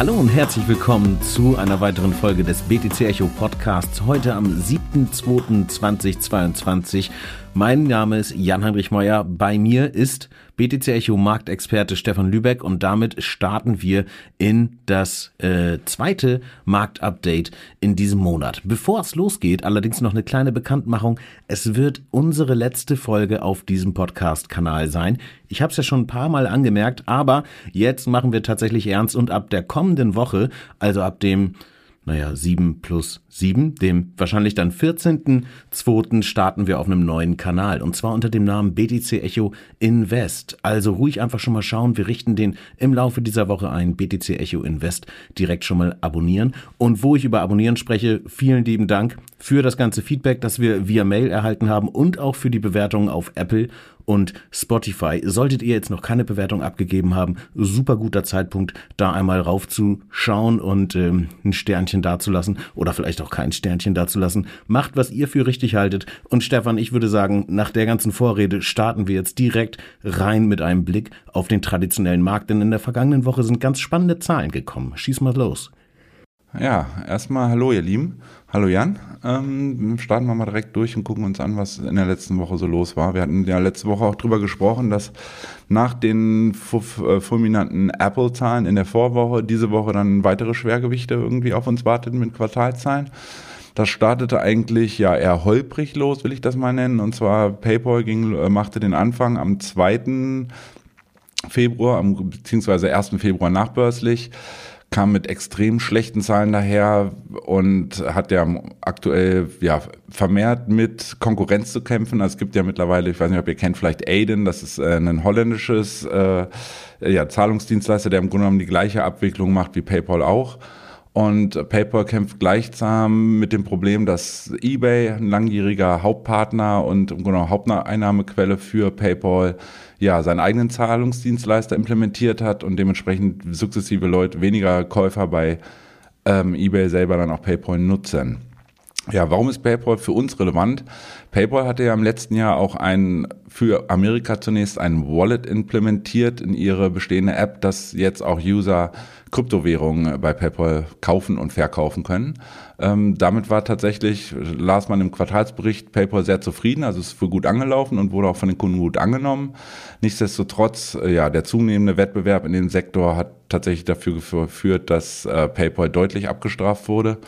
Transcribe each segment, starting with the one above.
Hallo und herzlich willkommen zu einer weiteren Folge des BTC Echo Podcasts. Heute am 7.2.2022. Mein Name ist Jan-Heinrich Meuer. Bei mir ist BTC Echo Marktexperte Stefan Lübeck und damit starten wir in das äh, zweite Marktupdate in diesem Monat. Bevor es losgeht, allerdings noch eine kleine Bekanntmachung. Es wird unsere letzte Folge auf diesem Podcast-Kanal sein. Ich habe es ja schon ein paar Mal angemerkt, aber jetzt machen wir tatsächlich ernst und ab der kommenden Woche, also ab dem naja, 7 plus 7, dem wahrscheinlich dann 14.2. starten wir auf einem neuen Kanal und zwar unter dem Namen BTC Echo Invest. Also ruhig einfach schon mal schauen, wir richten den im Laufe dieser Woche ein, BTC Echo Invest direkt schon mal abonnieren. Und wo ich über Abonnieren spreche, vielen lieben Dank für das ganze Feedback, das wir via Mail erhalten haben und auch für die Bewertungen auf Apple und Spotify. Solltet ihr jetzt noch keine Bewertung abgegeben haben, super guter Zeitpunkt, da einmal raufzuschauen und ähm, ein Sternchen dazulassen oder vielleicht auch kein Sternchen dazulassen. Macht, was ihr für richtig haltet. Und Stefan, ich würde sagen, nach der ganzen Vorrede starten wir jetzt direkt rein mit einem Blick auf den traditionellen Markt, denn in der vergangenen Woche sind ganz spannende Zahlen gekommen. Schieß mal los. Ja, erstmal hallo ihr Lieben. Hallo Jan. Ähm, starten wir mal direkt durch und gucken uns an, was in der letzten Woche so los war. Wir hatten ja letzte Woche auch drüber gesprochen, dass nach den äh, fulminanten Apple-Zahlen in der Vorwoche diese Woche dann weitere Schwergewichte irgendwie auf uns warteten mit Quartalzahlen. Das startete eigentlich ja eher holprig los, will ich das mal nennen. Und zwar PayPal ging, äh, machte den Anfang am 2. Februar, beziehungsweise 1. Februar nachbörslich kam mit extrem schlechten Zahlen daher und hat ja aktuell ja vermehrt mit Konkurrenz zu kämpfen. Also es gibt ja mittlerweile, ich weiß nicht, ob ihr kennt, vielleicht Aiden, das ist äh, ein holländisches äh, ja, Zahlungsdienstleister, der im Grunde genommen die gleiche Abwicklung macht wie PayPal auch. Und PayPal kämpft gleichsam mit dem Problem, dass eBay, ein langjähriger Hauptpartner und im Grunde Haupteinnahmequelle für PayPal, ja, seinen eigenen Zahlungsdienstleister implementiert hat und dementsprechend sukzessive Leute, weniger Käufer bei ähm, eBay selber dann auch PayPal nutzen. Ja, warum ist PayPal für uns relevant? PayPal hatte ja im letzten Jahr auch ein, für Amerika zunächst ein Wallet implementiert in ihre bestehende App, dass jetzt auch User Kryptowährungen bei PayPal kaufen und verkaufen können. Ähm, damit war tatsächlich, las man im Quartalsbericht, PayPal sehr zufrieden, also es ist für gut angelaufen und wurde auch von den Kunden gut angenommen. Nichtsdestotrotz, äh, ja, der zunehmende Wettbewerb in dem Sektor hat tatsächlich dafür geführt, dass äh, PayPal deutlich abgestraft wurde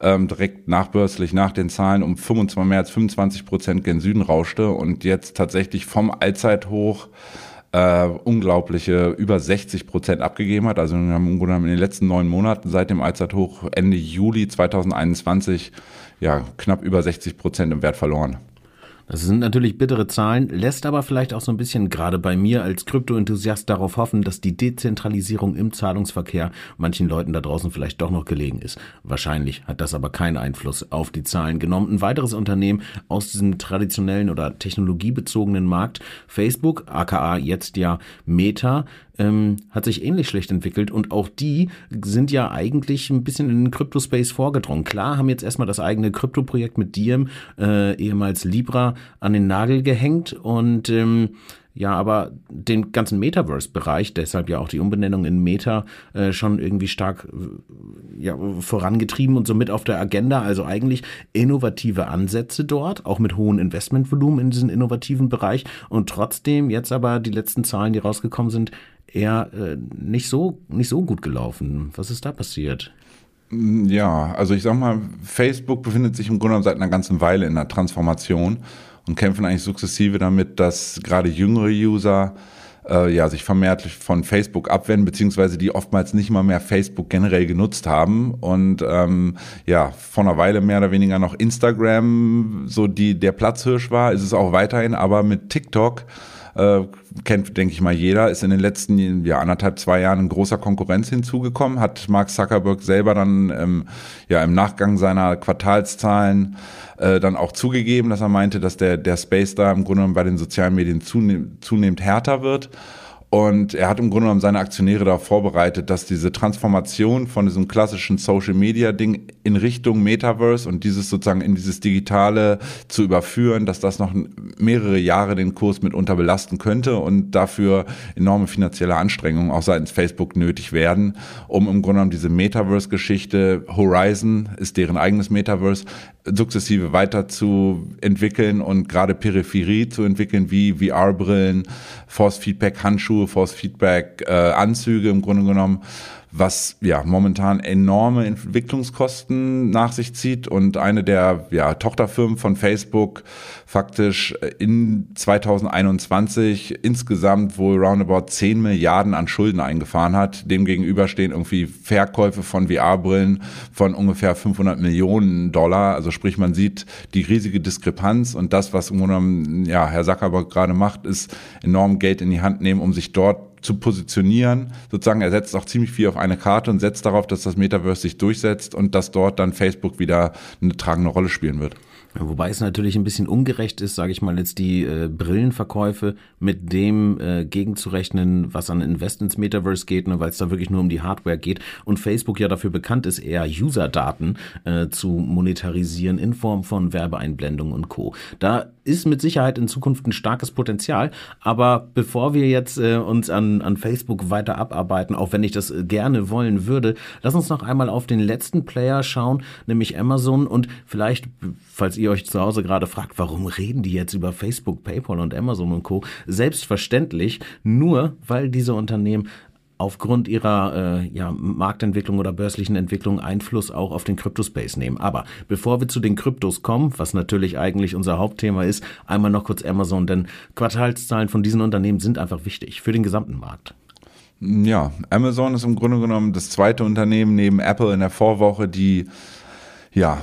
ähm, direkt nachbörslich nach den Zahlen um 25, mehr als 25 Prozent gen Süden rauschte und jetzt tatsächlich vom Allzeithoch äh, unglaubliche über 60 Prozent abgegeben hat. Also wir haben in den letzten neun Monaten seit dem Allzeithoch Ende Juli 2021 ja knapp über 60 Prozent im Wert verloren. Das sind natürlich bittere Zahlen, lässt aber vielleicht auch so ein bisschen gerade bei mir als Krypto-Enthusiast darauf hoffen, dass die Dezentralisierung im Zahlungsverkehr manchen Leuten da draußen vielleicht doch noch gelegen ist. Wahrscheinlich hat das aber keinen Einfluss auf die Zahlen genommen. Ein weiteres Unternehmen aus diesem traditionellen oder technologiebezogenen Markt, Facebook, aka jetzt ja Meta, ähm, hat sich ähnlich schlecht entwickelt und auch die sind ja eigentlich ein bisschen in den Crypto-Space vorgedrungen. Klar, haben jetzt erstmal das eigene Krypto-Projekt mit Diem, äh, ehemals Libra, an den Nagel gehängt und ähm, ja, aber den ganzen Metaverse-Bereich, deshalb ja auch die Umbenennung in Meta, äh, schon irgendwie stark äh, ja, vorangetrieben und somit auf der Agenda. Also eigentlich innovative Ansätze dort, auch mit hohem Investmentvolumen in diesen innovativen Bereich. Und trotzdem jetzt aber die letzten Zahlen, die rausgekommen sind, eher äh, nicht so nicht so gut gelaufen. Was ist da passiert? Ja, also ich sag mal, Facebook befindet sich im Grunde seit einer ganzen Weile in der Transformation und kämpfen eigentlich sukzessive damit, dass gerade jüngere User äh, ja, sich vermehrt von Facebook abwenden, beziehungsweise die oftmals nicht mal mehr Facebook generell genutzt haben und ähm, ja, vor einer Weile mehr oder weniger noch Instagram so die der Platzhirsch war, ist es auch weiterhin, aber mit TikTok äh, kennt, denke ich mal, jeder, ist in den letzten ja, anderthalb, zwei Jahren in großer Konkurrenz hinzugekommen, hat Mark Zuckerberg selber dann ähm, ja, im Nachgang seiner Quartalszahlen äh, dann auch zugegeben, dass er meinte, dass der, der Space da im Grunde bei den sozialen Medien zunehm, zunehmend härter wird. Und er hat im Grunde genommen seine Aktionäre darauf vorbereitet, dass diese Transformation von diesem klassischen Social Media Ding in Richtung Metaverse und dieses sozusagen in dieses Digitale zu überführen, dass das noch mehrere Jahre den Kurs mitunter belasten könnte und dafür enorme finanzielle Anstrengungen auch seitens Facebook nötig werden, um im Grunde genommen diese Metaverse-Geschichte, Horizon ist deren eigenes Metaverse, sukzessive weiter zu entwickeln und gerade Peripherie zu entwickeln, wie VR-Brillen, Force-Feedback-Handschuhe, Force-Feedback-Anzüge im Grunde genommen was ja momentan enorme Entwicklungskosten nach sich zieht und eine der ja, Tochterfirmen von Facebook faktisch in 2021 insgesamt wohl roundabout 10 Milliarden an Schulden eingefahren hat. Demgegenüber stehen irgendwie Verkäufe von VR-Brillen von ungefähr 500 Millionen Dollar. Also sprich, man sieht die riesige Diskrepanz und das, was im Grunde ja, Herr Zuckerberg gerade macht, ist enorm Geld in die Hand nehmen, um sich dort zu positionieren. Sozusagen, er setzt auch ziemlich viel auf eine Karte und setzt darauf, dass das Metaverse sich durchsetzt und dass dort dann Facebook wieder eine tragende Rolle spielen wird. Wobei es natürlich ein bisschen ungerecht ist, sage ich mal, jetzt die äh, Brillenverkäufe mit dem äh, gegenzurechnen, was an Invest ins Metaverse geht, ne, weil es da wirklich nur um die Hardware geht und Facebook ja dafür bekannt ist, eher User-Daten äh, zu monetarisieren in Form von Werbeeinblendungen und Co. Da ist mit Sicherheit in Zukunft ein starkes Potenzial, aber bevor wir jetzt äh, uns an, an Facebook weiter abarbeiten, auch wenn ich das äh, gerne wollen würde, lass uns noch einmal auf den letzten Player schauen, nämlich Amazon und vielleicht, falls ihr ihr euch zu Hause gerade fragt, warum reden die jetzt über Facebook, PayPal und Amazon und Co. Selbstverständlich nur, weil diese Unternehmen aufgrund ihrer äh, ja, Marktentwicklung oder börslichen Entwicklung Einfluss auch auf den Kryptospace nehmen. Aber bevor wir zu den Kryptos kommen, was natürlich eigentlich unser Hauptthema ist, einmal noch kurz Amazon, denn Quartalszahlen von diesen Unternehmen sind einfach wichtig für den gesamten Markt. Ja, Amazon ist im Grunde genommen das zweite Unternehmen neben Apple in der Vorwoche, die ja,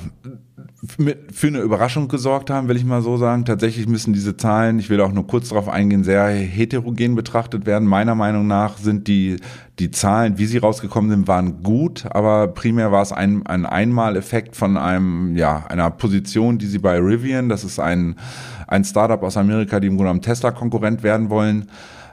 für eine Überraschung gesorgt haben, will ich mal so sagen. Tatsächlich müssen diese Zahlen, ich will auch nur kurz darauf eingehen, sehr heterogen betrachtet werden. Meiner Meinung nach sind die, die Zahlen, wie sie rausgekommen sind, waren gut, aber primär war es ein, ein Einmaleffekt von einem, ja, einer Position, die sie bei Rivian, das ist ein, ein Startup aus Amerika, die im Grunde genommen Tesla-Konkurrent werden wollen,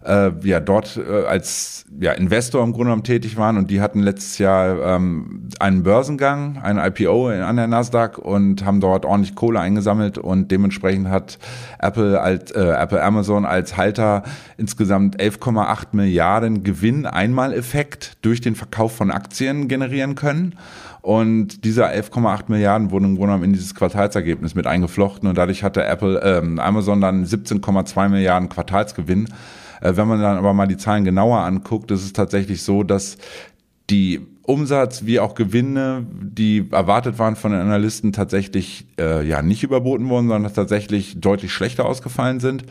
äh, ja dort äh, als ja, Investor im Grunde genommen tätig waren und die hatten letztes Jahr ähm, einen Börsengang, ein IPO an der Nasdaq und haben dort ordentlich Kohle eingesammelt und dementsprechend hat Apple als äh, Apple Amazon als Halter insgesamt 11,8 Milliarden Gewinn Einmaleffekt durch den Verkauf von Aktien generieren können. Und dieser 11,8 Milliarden wurden im Grunde genommen in dieses Quartalsergebnis mit eingeflochten und dadurch hatte Apple, ähm, Amazon dann 17,2 Milliarden Quartalsgewinn. Äh, wenn man dann aber mal die Zahlen genauer anguckt, ist es tatsächlich so, dass die Umsatz wie auch Gewinne, die erwartet waren von den Analysten, tatsächlich äh, ja nicht überboten wurden, sondern tatsächlich deutlich schlechter ausgefallen sind.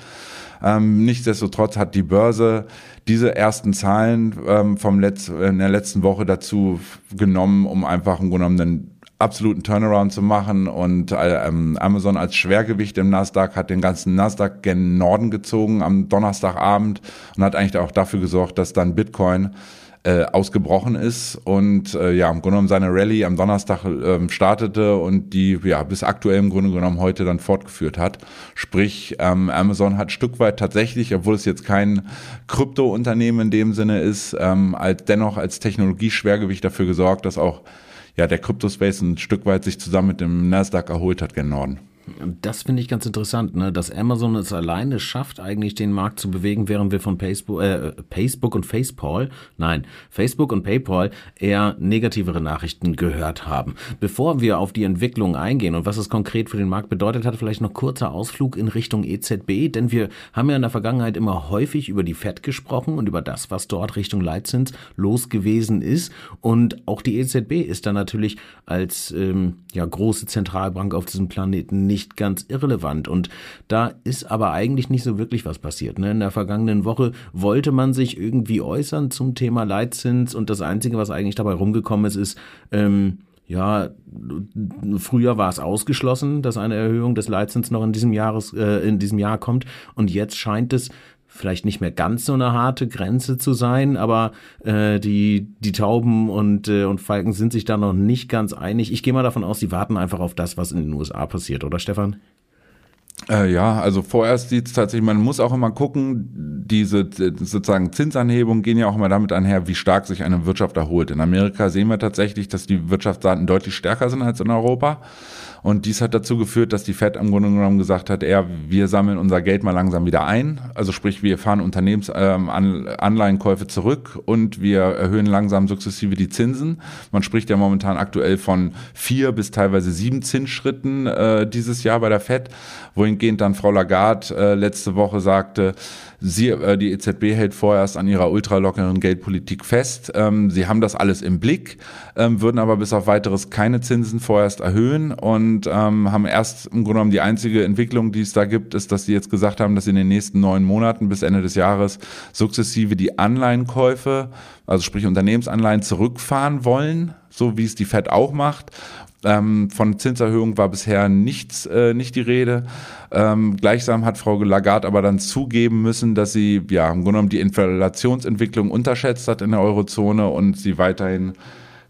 Ähm, nichtsdestotrotz hat die Börse diese ersten Zahlen ähm, vom Letz in der letzten Woche dazu genommen, um einfach im Grunde genommen absoluten Turnaround zu machen und äh, ähm, Amazon als Schwergewicht im Nasdaq hat den ganzen Nasdaq gen Norden gezogen am Donnerstagabend und hat eigentlich auch dafür gesorgt, dass dann Bitcoin äh, ausgebrochen ist und äh, ja im Grunde genommen seine Rallye am Donnerstag äh, startete und die ja bis aktuell im Grunde genommen heute dann fortgeführt hat. Sprich, ähm, Amazon hat Stück weit tatsächlich, obwohl es jetzt kein Krypto-Unternehmen in dem Sinne ist, ähm, als dennoch als Technologieschwergewicht dafür gesorgt, dass auch ja, der Crypto-Space ein Stück weit sich zusammen mit dem Nasdaq erholt hat gen Norden. Das finde ich ganz interessant, ne? dass Amazon es alleine schafft, eigentlich den Markt zu bewegen, während wir von Facebook, äh, Facebook und Facepal, nein, Facebook und PayPal eher negativere Nachrichten gehört haben. Bevor wir auf die Entwicklung eingehen und was es konkret für den Markt bedeutet hat, vielleicht noch kurzer Ausflug in Richtung EZB, denn wir haben ja in der Vergangenheit immer häufig über die FED gesprochen und über das, was dort Richtung Leitzins los gewesen ist. Und auch die EZB ist da natürlich als ähm, ja, große Zentralbank auf diesem Planeten nicht nicht ganz irrelevant. Und da ist aber eigentlich nicht so wirklich was passiert. Ne? In der vergangenen Woche wollte man sich irgendwie äußern zum Thema Leitzins und das Einzige, was eigentlich dabei rumgekommen ist, ist, ähm, ja, früher war es ausgeschlossen, dass eine Erhöhung des Leitzins noch in diesem Jahres, äh, in diesem Jahr kommt. Und jetzt scheint es vielleicht nicht mehr ganz so eine harte Grenze zu sein, aber äh, die, die Tauben und, äh, und Falken sind sich da noch nicht ganz einig. Ich gehe mal davon aus, sie warten einfach auf das, was in den USA passiert, oder Stefan? Äh, ja, also vorerst sieht es tatsächlich, man muss auch immer gucken, diese sozusagen Zinsanhebungen gehen ja auch immer damit einher, wie stark sich eine Wirtschaft erholt. In Amerika sehen wir tatsächlich, dass die Wirtschaftsdaten deutlich stärker sind als in Europa. Und dies hat dazu geführt, dass die Fed im Grunde genommen gesagt hat, eher, wir sammeln unser Geld mal langsam wieder ein. Also sprich, wir fahren Unternehmensanleihenkäufe ähm, zurück und wir erhöhen langsam sukzessive die Zinsen. Man spricht ja momentan aktuell von vier bis teilweise sieben Zinsschritten äh, dieses Jahr bei der Fed, wohingehend dann Frau Lagarde äh, letzte Woche sagte, Sie, äh, die EZB hält vorerst an ihrer ultralockeren Geldpolitik fest. Ähm, sie haben das alles im Blick, ähm, würden aber bis auf weiteres keine Zinsen vorerst erhöhen und ähm, haben erst im Grunde genommen die einzige Entwicklung, die es da gibt, ist, dass sie jetzt gesagt haben, dass sie in den nächsten neun Monaten bis Ende des Jahres sukzessive die Anleihenkäufe, also sprich Unternehmensanleihen zurückfahren wollen, so wie es die Fed auch macht ähm, von Zinserhöhung war bisher nichts, äh, nicht die Rede. Ähm, gleichsam hat Frau Lagarde aber dann zugeben müssen, dass sie ja im Grunde genommen die Inflationsentwicklung unterschätzt hat in der Eurozone und sie weiterhin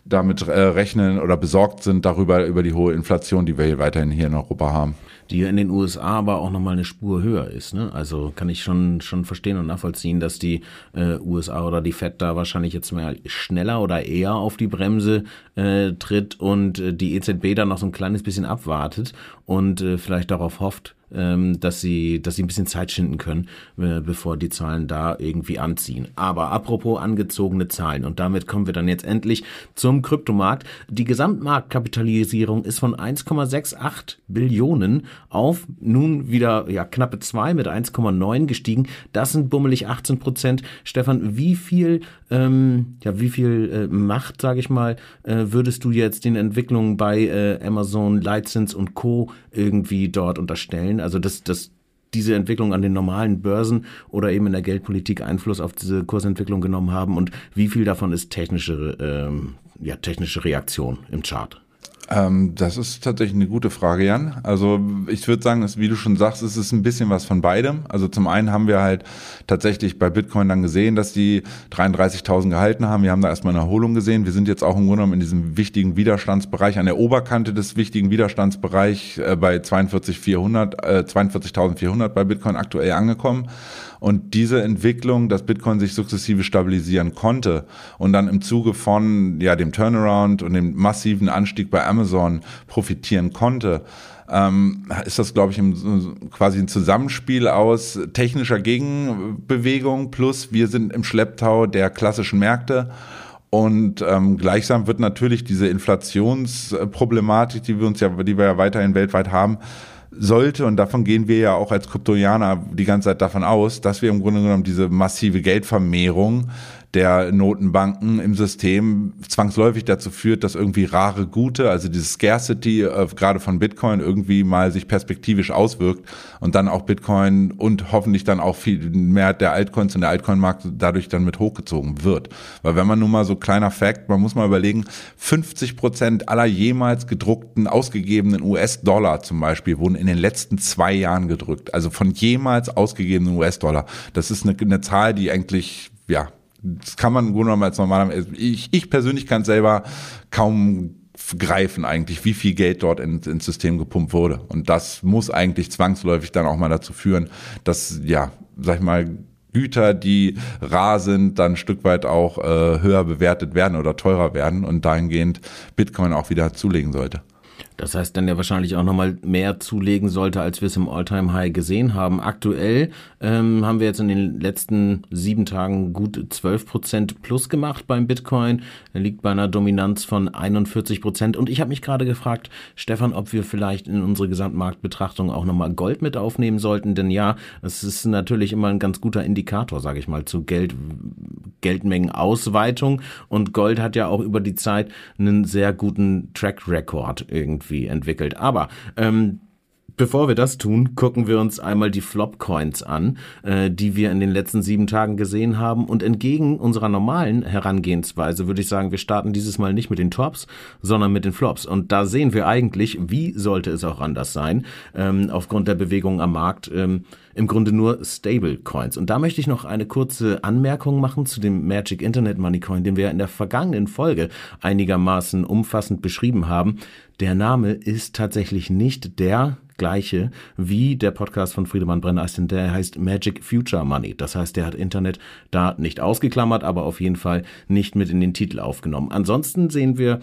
damit äh, rechnen oder besorgt sind darüber, über die hohe Inflation, die wir hier weiterhin hier in Europa haben die in den USA aber auch nochmal eine Spur höher ist. Ne? Also kann ich schon, schon verstehen und nachvollziehen, dass die äh, USA oder die Fed da wahrscheinlich jetzt mehr schneller oder eher auf die Bremse äh, tritt und äh, die EZB dann noch so ein kleines bisschen abwartet und äh, vielleicht darauf hofft, dass sie, dass sie ein bisschen Zeit schinden können, äh, bevor die Zahlen da irgendwie anziehen. Aber apropos angezogene Zahlen und damit kommen wir dann jetzt endlich zum Kryptomarkt. Die Gesamtmarktkapitalisierung ist von 1,68 Billionen auf nun wieder ja knappe zwei mit 1,9 gestiegen. Das sind bummelig 18 Prozent. Stefan, wie viel ähm, ja wie viel äh, Macht, sage ich mal, äh, würdest du jetzt den Entwicklungen bei äh, Amazon, License und Co irgendwie dort unterstellen? Also dass, dass diese Entwicklung an den normalen Börsen oder eben in der Geldpolitik Einfluss auf diese Kursentwicklung genommen haben und wie viel davon ist technische, ähm, ja, technische Reaktion im Chart? Ähm, das ist tatsächlich eine gute Frage, Jan. Also ich würde sagen, dass, wie du schon sagst, es ist ein bisschen was von beidem. Also zum einen haben wir halt tatsächlich bei Bitcoin dann gesehen, dass die 33.000 gehalten haben. Wir haben da erstmal eine Erholung gesehen. Wir sind jetzt auch im Grunde genommen in diesem wichtigen Widerstandsbereich, an der Oberkante des wichtigen Widerstandsbereichs äh, bei 42.400, äh, 42.400 bei Bitcoin aktuell angekommen. Und diese Entwicklung, dass Bitcoin sich sukzessive stabilisieren konnte und dann im Zuge von ja, dem Turnaround und dem massiven Anstieg bei Amazon profitieren konnte, ähm, ist das, glaube ich, im, quasi ein Zusammenspiel aus technischer Gegenbewegung plus wir sind im Schlepptau der klassischen Märkte. Und ähm, gleichsam wird natürlich diese Inflationsproblematik, die wir uns ja, die wir ja weiterhin weltweit haben, sollte, und davon gehen wir ja auch als Kryptoianer die ganze Zeit davon aus, dass wir im Grunde genommen diese massive Geldvermehrung der Notenbanken im System zwangsläufig dazu führt, dass irgendwie rare Gute, also diese Scarcity äh, gerade von Bitcoin irgendwie mal sich perspektivisch auswirkt und dann auch Bitcoin und hoffentlich dann auch viel mehr der Altcoins und der Altcoin-Markt dadurch dann mit hochgezogen wird. Weil wenn man nun mal so kleiner Fact, man muss mal überlegen, 50 Prozent aller jemals gedruckten, ausgegebenen US-Dollar zum Beispiel wurden in den letzten zwei Jahren gedrückt. Also von jemals ausgegebenen US-Dollar. Das ist eine, eine Zahl, die eigentlich ja, das kann man im Grunde genommen als normaler, ich, ich persönlich kann selber kaum greifen eigentlich, wie viel Geld dort in, ins System gepumpt wurde. Und das muss eigentlich zwangsläufig dann auch mal dazu führen, dass, ja, sag ich mal, Güter, die rar sind, dann ein Stück weit auch äh, höher bewertet werden oder teurer werden und dahingehend Bitcoin auch wieder zulegen sollte. Das heißt, dann ja wahrscheinlich auch nochmal mehr zulegen sollte, als wir es im Alltime high gesehen haben. Aktuell ähm, haben wir jetzt in den letzten sieben Tagen gut 12 Prozent plus gemacht beim Bitcoin. Er liegt bei einer Dominanz von 41 Prozent. Und ich habe mich gerade gefragt, Stefan, ob wir vielleicht in unsere Gesamtmarktbetrachtung auch nochmal Gold mit aufnehmen sollten. Denn ja, es ist natürlich immer ein ganz guter Indikator, sage ich mal, zu Geld, Geldmengenausweitung. Und Gold hat ja auch über die Zeit einen sehr guten Track Record irgendwie irgendwie entwickelt. Aber ähm, Bevor wir das tun, gucken wir uns einmal die Flop-Coins an, äh, die wir in den letzten sieben Tagen gesehen haben. Und entgegen unserer normalen Herangehensweise würde ich sagen, wir starten dieses Mal nicht mit den Tops, sondern mit den Flops. Und da sehen wir eigentlich, wie sollte es auch anders sein, ähm, aufgrund der Bewegung am Markt, ähm, im Grunde nur Stable Coins. Und da möchte ich noch eine kurze Anmerkung machen zu dem Magic Internet Money Coin, den wir in der vergangenen Folge einigermaßen umfassend beschrieben haben. Der Name ist tatsächlich nicht der gleiche wie der Podcast von Friedemann Brenner, der heißt Magic Future Money. Das heißt, der hat Internet da nicht ausgeklammert, aber auf jeden Fall nicht mit in den Titel aufgenommen. Ansonsten sehen wir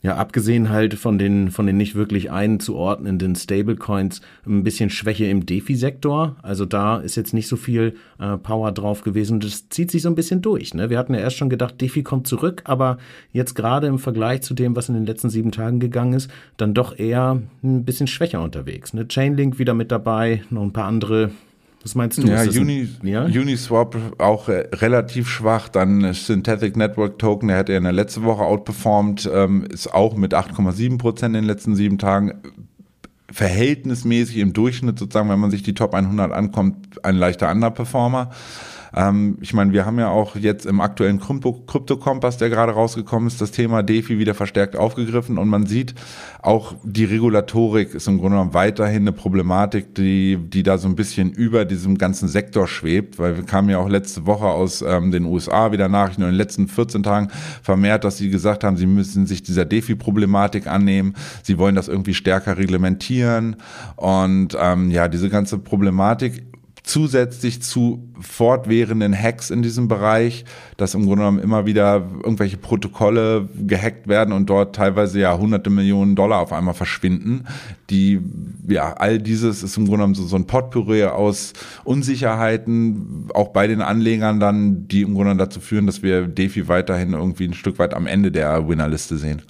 ja, abgesehen halt von den, von den nicht wirklich einzuordnenden Stablecoins, ein bisschen Schwäche im Defi-Sektor. Also da ist jetzt nicht so viel äh, Power drauf gewesen. Das zieht sich so ein bisschen durch. Ne? Wir hatten ja erst schon gedacht, Defi kommt zurück, aber jetzt gerade im Vergleich zu dem, was in den letzten sieben Tagen gegangen ist, dann doch eher ein bisschen schwächer unterwegs. Ne? Chainlink wieder mit dabei, noch ein paar andere was meinst du? Ja, Uni, ein, ja? Uniswap auch äh, relativ schwach. Dann Synthetic Network Token, der hat ja in der letzten Woche outperformed, ähm, ist auch mit 8,7 Prozent in den letzten sieben Tagen verhältnismäßig im Durchschnitt sozusagen, wenn man sich die Top 100 ankommt, ein leichter Underperformer. Ähm, ich meine, wir haben ja auch jetzt im aktuellen Krypto-Kompass, der gerade rausgekommen ist, das Thema DeFi wieder verstärkt aufgegriffen. Und man sieht, auch die Regulatorik ist im Grunde genommen weiterhin eine Problematik, die, die da so ein bisschen über diesem ganzen Sektor schwebt, weil wir kamen ja auch letzte Woche aus ähm, den USA wieder Nachrichten. In den letzten 14 Tagen vermehrt, dass sie gesagt haben, sie müssen sich dieser DeFi-Problematik annehmen, sie wollen das irgendwie stärker reglementieren. Und ähm, ja, diese ganze Problematik zusätzlich zu fortwährenden Hacks in diesem Bereich, dass im Grunde genommen immer wieder irgendwelche Protokolle gehackt werden und dort teilweise ja hunderte Millionen Dollar auf einmal verschwinden. Die, ja, all dieses ist im Grunde genommen so, so ein Potpourri aus Unsicherheiten, auch bei den Anlegern dann, die im Grunde genommen dazu führen, dass wir DeFi weiterhin irgendwie ein Stück weit am Ende der Winnerliste sehen.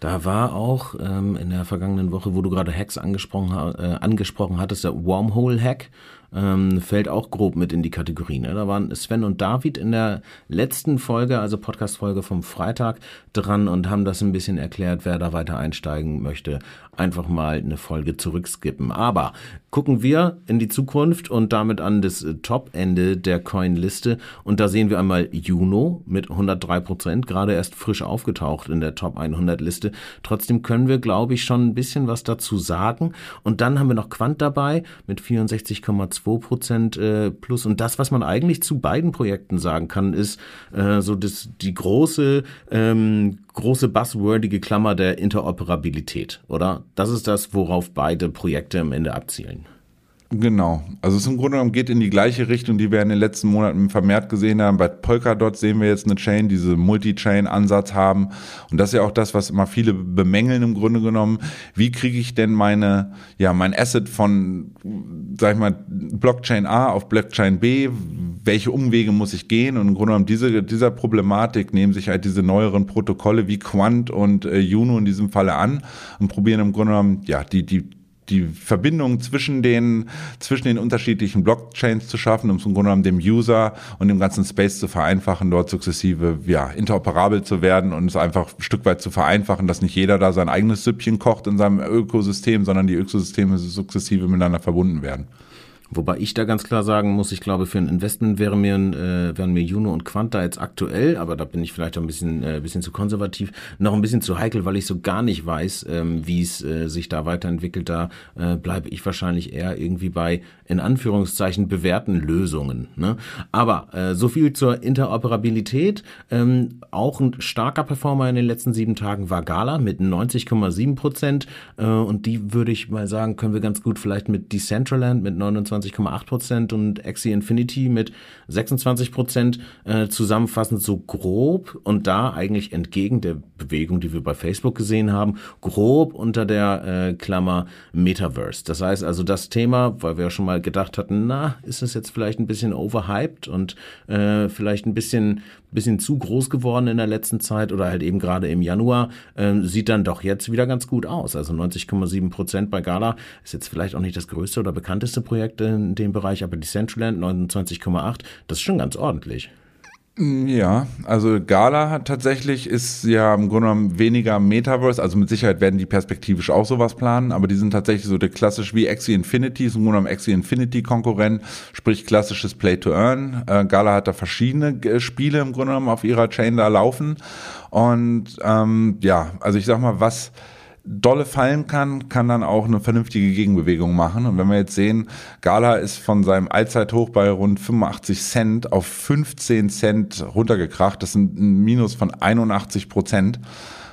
Da war auch ähm, in der vergangenen Woche, wo du gerade Hacks angesprochen, äh, angesprochen hattest, der Wormhole-Hack ähm, fällt auch grob mit in die Kategorie. Ne? Da waren Sven und David in der letzten Folge, also Podcast-Folge vom Freitag, dran und haben das ein bisschen erklärt, wer da weiter einsteigen möchte. Einfach mal eine Folge zurückskippen. Aber gucken wir in die Zukunft und damit an das Top-Ende der Coin-Liste. Und da sehen wir einmal Juno mit 103 Prozent, gerade erst frisch aufgetaucht in der Top 100-Liste. Trotzdem können wir, glaube ich, schon ein bisschen was dazu sagen. Und dann haben wir noch Quant dabei mit 64,2 2 Prozent äh, plus. Und das, was man eigentlich zu beiden Projekten sagen kann, ist äh, so das, die große, ähm, große buzzwordige Klammer der Interoperabilität, oder? Das ist das, worauf beide Projekte am Ende abzielen. Genau. Also es im Grunde genommen geht in die gleiche Richtung, die wir in den letzten Monaten vermehrt gesehen haben. Bei Polkadot sehen wir jetzt eine Chain, diese Multi-Chain-Ansatz haben. Und das ist ja auch das, was immer viele bemängeln im Grunde genommen. Wie kriege ich denn meine, ja, mein Asset von, sag ich mal, Blockchain A auf Blockchain B? Welche Umwege muss ich gehen? Und im Grunde genommen diese, dieser Problematik nehmen sich halt diese neueren Protokolle wie Quant und äh, Juno in diesem Falle an und probieren im Grunde genommen, ja, die, die die Verbindung zwischen den, zwischen den unterschiedlichen Blockchains zu schaffen, um im Grunde genommen dem User und dem ganzen Space zu vereinfachen, dort sukzessive ja, interoperabel zu werden und es einfach ein Stück weit zu vereinfachen, dass nicht jeder da sein eigenes Süppchen kocht in seinem Ökosystem, sondern die Ökosysteme sukzessive miteinander verbunden werden. Wobei ich da ganz klar sagen muss, ich glaube, für ein Investment wäre mir, äh, wären mir Juno und Quanta jetzt aktuell, aber da bin ich vielleicht ein bisschen, äh, bisschen zu konservativ, noch ein bisschen zu heikel, weil ich so gar nicht weiß, ähm, wie es äh, sich da weiterentwickelt. Da äh, bleibe ich wahrscheinlich eher irgendwie bei, in Anführungszeichen, bewährten Lösungen. Ne? Aber äh, so viel zur Interoperabilität. Ähm, auch ein starker Performer in den letzten sieben Tagen war Gala mit 90,7 Prozent äh, und die würde ich mal sagen, können wir ganz gut vielleicht mit Decentraland mit 29 28,8 Prozent und Axie Infinity mit 26 Prozent äh, zusammenfassend so grob und da eigentlich entgegen der Bewegung, die wir bei Facebook gesehen haben, grob unter der äh, Klammer Metaverse. Das heißt also das Thema, weil wir ja schon mal gedacht hatten, na, ist es jetzt vielleicht ein bisschen overhyped und äh, vielleicht ein bisschen bisschen zu groß geworden in der letzten Zeit oder halt eben gerade im Januar, äh, sieht dann doch jetzt wieder ganz gut aus. Also 90,7 Prozent bei Gala ist jetzt vielleicht auch nicht das größte oder bekannteste Projekt in dem Bereich, aber Decentraland 29,8, das ist schon ganz ordentlich. Ja, also Gala tatsächlich ist ja im Grunde genommen weniger Metaverse, also mit Sicherheit werden die perspektivisch auch sowas planen, aber die sind tatsächlich so der klassisch wie Axie Infinity, ist im Grunde genommen Axie Infinity Konkurrent, sprich klassisches Play to Earn. Äh, Gala hat da verschiedene äh, Spiele im Grunde genommen auf ihrer Chain da laufen und ähm, ja, also ich sag mal, was dolle fallen kann, kann dann auch eine vernünftige Gegenbewegung machen. Und wenn wir jetzt sehen, Gala ist von seinem Allzeithoch bei rund 85 Cent auf 15 Cent runtergekracht. Das sind ein Minus von 81 Prozent.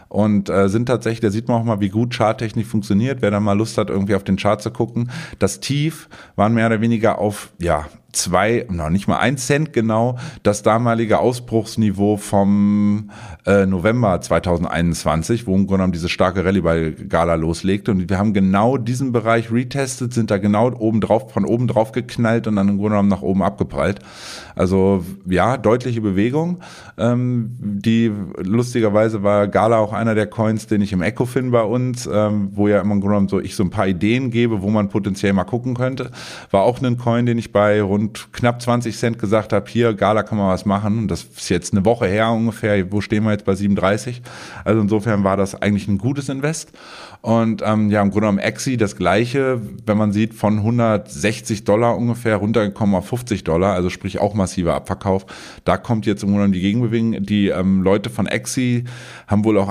und äh, sind tatsächlich, da sieht man auch mal, wie gut Charttechnik funktioniert. Wer da mal Lust hat, irgendwie auf den Chart zu gucken. Das Tief waren mehr oder weniger auf, ja, zwei, noch nicht mal ein Cent genau, das damalige Ausbruchsniveau vom äh, November 2021, wo im Grunde genommen diese starke Rallye bei Gala loslegte. Und wir haben genau diesen Bereich retestet, sind da genau oben drauf, von oben drauf geknallt und dann im Grunde genommen nach oben abgeprallt. Also ja, deutliche Bewegung. Ähm, die lustigerweise war Gala auch einer der Coins, den ich im Ecofin bei uns, ähm, wo ja immer im Grunde genommen so ich so ein paar Ideen gebe, wo man potenziell mal gucken könnte. War auch ein Coin, den ich bei rund und knapp 20 Cent gesagt habe, hier, Gala kann man was machen. Und das ist jetzt eine Woche her ungefähr. Wo stehen wir jetzt bei 37? Also insofern war das eigentlich ein gutes Invest. Und ähm, ja, im Grunde genommen Exi das gleiche, wenn man sieht, von 160 Dollar ungefähr runtergekommen auf 50 Dollar, also sprich auch massiver Abverkauf. Da kommt jetzt im Grunde genommen die Gegenbewegung. Die ähm, Leute von Exi haben wohl auch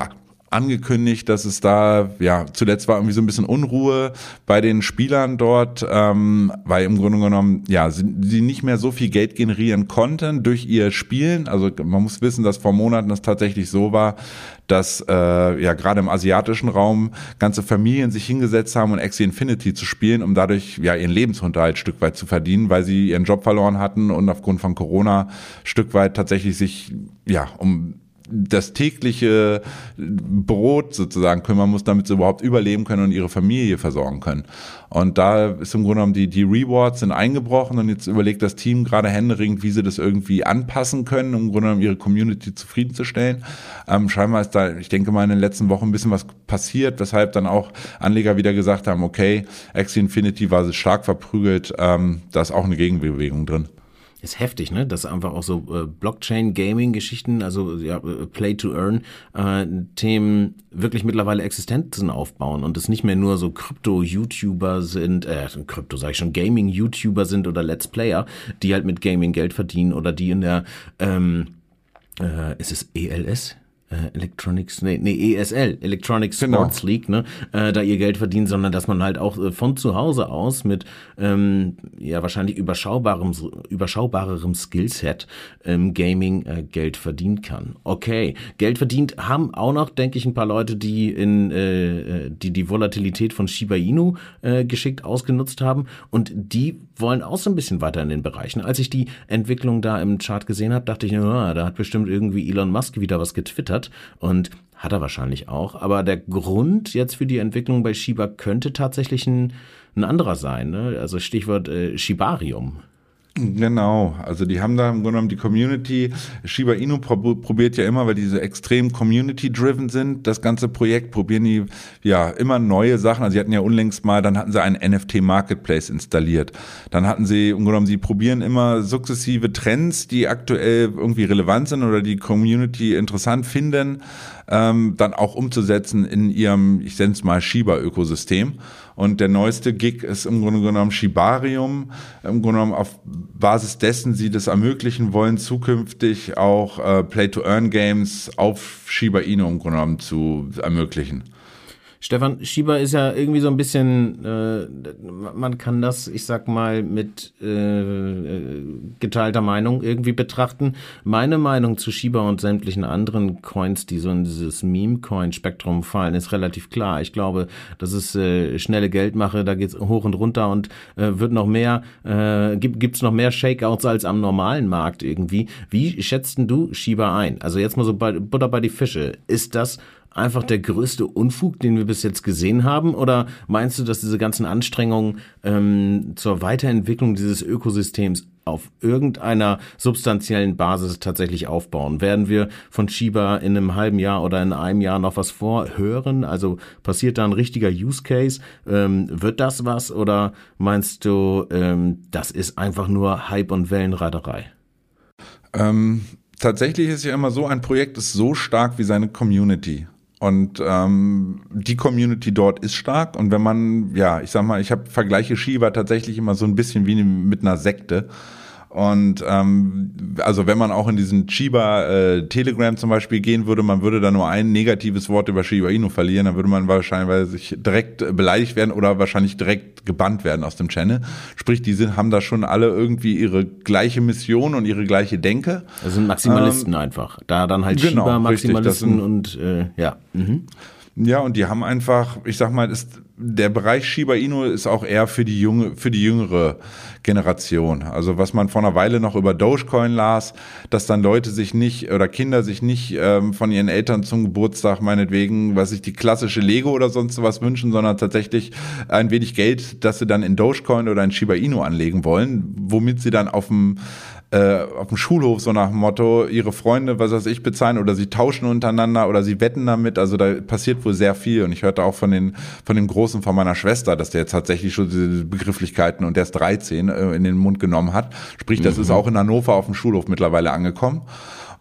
angekündigt, dass es da, ja, zuletzt war irgendwie so ein bisschen Unruhe bei den Spielern dort, ähm, weil im Grunde genommen, ja, sie, sie nicht mehr so viel Geld generieren konnten durch ihr Spielen. Also man muss wissen, dass vor Monaten es tatsächlich so war, dass äh, ja gerade im asiatischen Raum ganze Familien sich hingesetzt haben, um Axie Infinity zu spielen, um dadurch ja ihren Lebensunterhalt Stück weit zu verdienen, weil sie ihren Job verloren hatten und aufgrund von Corona Stück weit tatsächlich sich ja um das tägliche Brot sozusagen kümmern muss, damit sie überhaupt überleben können und ihre Familie versorgen können. Und da ist im Grunde genommen die, die Rewards sind eingebrochen und jetzt überlegt das Team gerade händeringend, wie sie das irgendwie anpassen können, um im Grunde genommen ihre Community zufriedenzustellen. Ähm, scheinbar ist da, ich denke mal, in den letzten Wochen ein bisschen was passiert, weshalb dann auch Anleger wieder gesagt haben, okay, Axie Infinity war stark verprügelt, ähm, da ist auch eine Gegenbewegung drin ist heftig, ne? Dass einfach auch so äh, Blockchain-Gaming-Geschichten, also ja, äh, Play-to-Earn-Themen äh, wirklich mittlerweile Existenzen aufbauen und es nicht mehr nur so Krypto-YouTuber sind, äh, Krypto sag ich schon, Gaming-YouTuber sind oder Let's Player, die halt mit Gaming Geld verdienen oder die in der ähm, äh, ist es ELS? Äh, Electronics, nee, nee, ESL, Electronic genau. Sports genau. League, ne, äh, da ihr Geld verdient, sondern dass man halt auch äh, von zu Hause aus mit ähm, ja wahrscheinlich überschaubarem, überschaubarerem Skillset im Gaming äh, Geld verdienen kann. Okay, Geld verdient haben auch noch, denke ich, ein paar Leute, die in äh, die die Volatilität von Shiba Inu äh, geschickt ausgenutzt haben und die wollen auch so ein bisschen weiter in den Bereichen. Als ich die Entwicklung da im Chart gesehen habe, dachte ich, ja, da hat bestimmt irgendwie Elon Musk wieder was getwittert hat. Und hat er wahrscheinlich auch. Aber der Grund jetzt für die Entwicklung bei Shiba könnte tatsächlich ein, ein anderer sein. Ne? Also Stichwort äh, Shibarium. Genau, also die haben da im Grunde genommen die Community, Shiba Inu probiert ja immer, weil die so extrem community-driven sind, das ganze Projekt, probieren die ja immer neue Sachen, also sie hatten ja unlängst mal, dann hatten sie einen NFT-Marketplace installiert, dann hatten sie im Grunde genommen, sie probieren immer sukzessive Trends, die aktuell irgendwie relevant sind oder die Community interessant finden, ähm, dann auch umzusetzen in ihrem, ich nenne es mal Shiba-Ökosystem. Und der neueste Gig ist im Grunde genommen Shibarium. Im Grunde genommen auf Basis dessen sie das ermöglichen wollen, zukünftig auch äh, Play-to-Earn-Games auf Shiba Inu im Grunde genommen zu ermöglichen. Stefan Schieber ist ja irgendwie so ein bisschen, äh, man kann das, ich sag mal, mit äh, geteilter Meinung irgendwie betrachten. Meine Meinung zu Schieber und sämtlichen anderen Coins, die so in dieses Meme-Coin-Spektrum fallen, ist relativ klar. Ich glaube, das ist äh, schnelle Geldmache, da geht's hoch und runter und äh, wird noch mehr, äh, gibt gibt's noch mehr Shakeouts als am normalen Markt irgendwie. Wie schätzt du Schieber ein? Also jetzt mal so bei, Butter bei die Fische. Ist das einfach der größte Unfug, den wir bis jetzt gesehen haben? Oder meinst du, dass diese ganzen Anstrengungen ähm, zur Weiterentwicklung dieses Ökosystems auf irgendeiner substanziellen Basis tatsächlich aufbauen? Werden wir von Shiba in einem halben Jahr oder in einem Jahr noch was vorhören? Also passiert da ein richtiger Use Case? Ähm, wird das was? Oder meinst du, ähm, das ist einfach nur Hype und Wellenreiterei? Ähm, tatsächlich ist ja immer so, ein Projekt ist so stark wie seine Community. Und ähm, die Community dort ist stark. Und wenn man, ja, ich sag mal, ich habe vergleiche Shiva tatsächlich immer so ein bisschen wie mit einer Sekte. Und ähm, also wenn man auch in diesen Shiba äh, Telegram zum Beispiel gehen würde, man würde da nur ein negatives Wort über Shiba Inu verlieren, dann würde man wahrscheinlich sich direkt beleidigt werden oder wahrscheinlich direkt gebannt werden aus dem Channel. Sprich, die sind, haben da schon alle irgendwie ihre gleiche Mission und ihre gleiche Denke. Das sind Maximalisten ähm, einfach. Da dann halt genau, Shiba Maximalisten und äh, ja. Mhm. Ja, und die haben einfach, ich sag mal, ist, der Bereich Shiba Inu ist auch eher für die junge, für die jüngere Generation. Also was man vor einer Weile noch über Dogecoin las, dass dann Leute sich nicht oder Kinder sich nicht ähm, von ihren Eltern zum Geburtstag meinetwegen, was sich die klassische Lego oder sonst was wünschen, sondern tatsächlich ein wenig Geld, das sie dann in Dogecoin oder in Shiba Inu anlegen wollen, womit sie dann auf dem äh, auf dem Schulhof so nach dem Motto, ihre Freunde, was weiß ich, bezahlen oder sie tauschen untereinander oder sie wetten damit. Also da passiert wohl sehr viel. Und ich hörte auch von den, von dem Großen von meiner Schwester, dass der jetzt tatsächlich schon diese Begrifflichkeiten und der ist 13 äh, in den Mund genommen hat. Sprich, das mhm. ist auch in Hannover auf dem Schulhof mittlerweile angekommen.